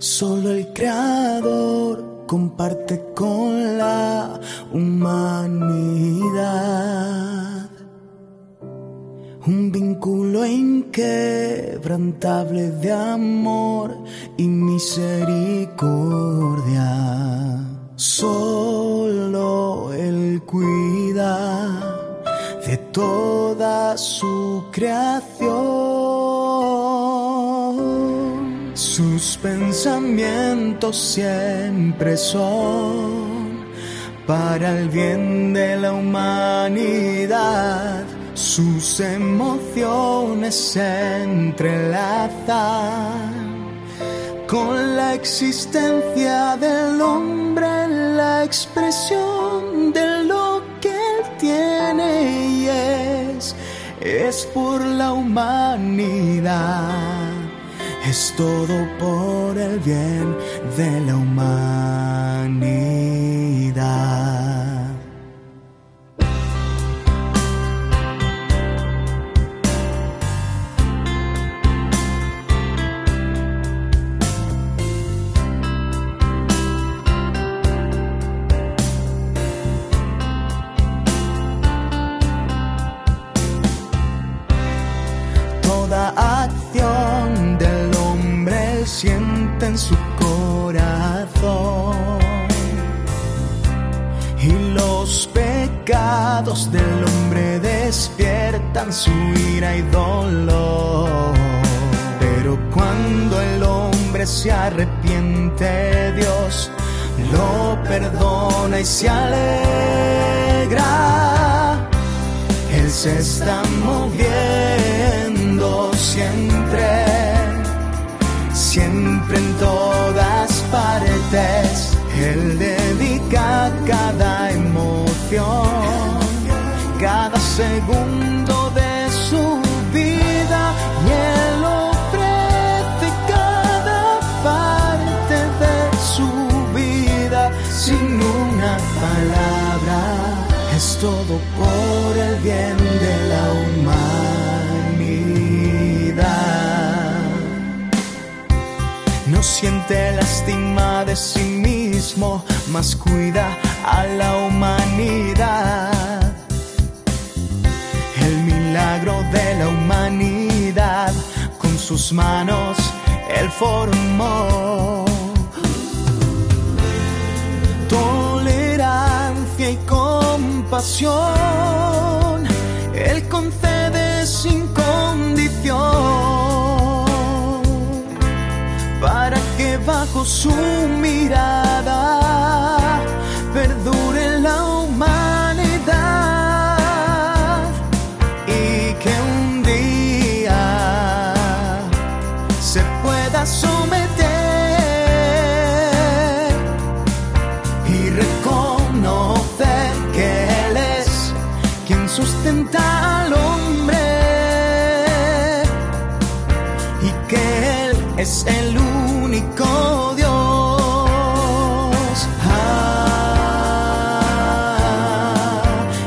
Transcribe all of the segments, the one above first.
Solo el Creador comparte con la humanidad un vínculo inquebrantable de amor y misericordia. Solo Él cuida de toda su creación. Sus pensamientos siempre son para el bien de la humanidad. Sus emociones se entrelazan con la existencia del hombre, la expresión de lo que él tiene y es, es por la humanidad, es todo por el bien de la humanidad. Pecados del hombre despiertan su ira y dolor. Pero cuando el hombre se arrepiente, Dios lo perdona y se alegra. Él se está moviendo siempre, siempre en todas partes. Él dedica todo por el bien de la humanidad. No siente lástima de sí mismo, mas cuida a la humanidad. El milagro de la humanidad con sus manos él formó. Tolerancia y compasión, él concede sin condición para que bajo su mirada es el único Dios. Ah,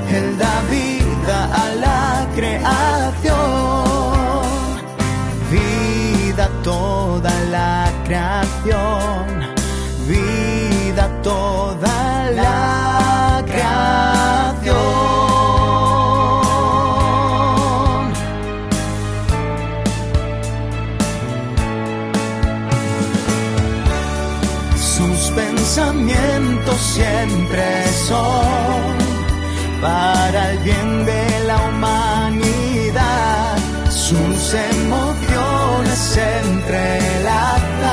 Él da vida a la creación, vida toda la creación, vida toda la siempre son para el bien de la humanidad. Sus emociones se entrelazan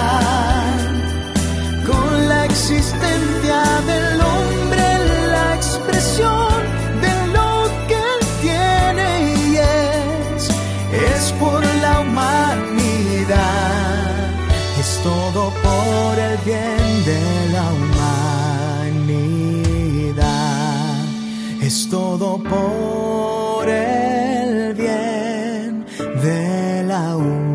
con la existencia del hombre, la expresión de lo que él tiene y es, es por la humanidad, es todo por el bien de es todo por el bien de la humanidad.